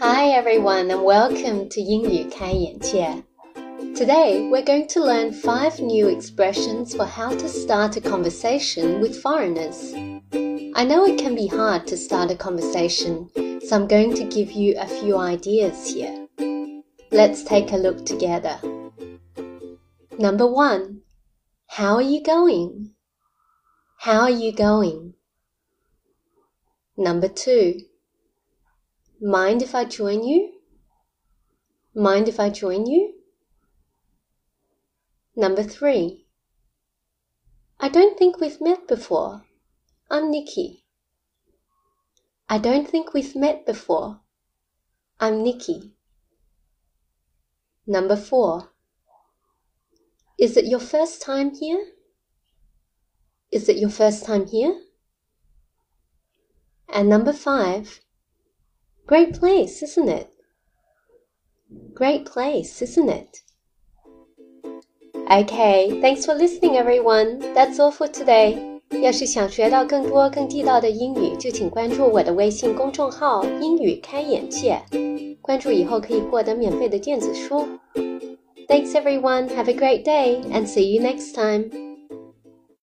Hi everyone and welcome to 英语开眼界. Today we're going to learn five new expressions for how to start a conversation with foreigners. I know it can be hard to start a conversation, so I'm going to give you a few ideas here. Let's take a look together. Number one, how are you going? How are you going? Number two, mind if I join you? Mind if I join you? Number three, I don't think we've met before. I'm Nikki. I don't think we've met before. I'm Nikki. Number four, is it your first time here? Is it your first time here? And number five, great place, isn't it? Great place, isn't it? Okay, thanks for listening, everyone. That's all for today. 要是想学到更多更地道的英语，就请关注我的微信公众号“英语开眼界”。关注以后可以获得免费的电子书。Thanks, everyone. Have a great day and see you next time.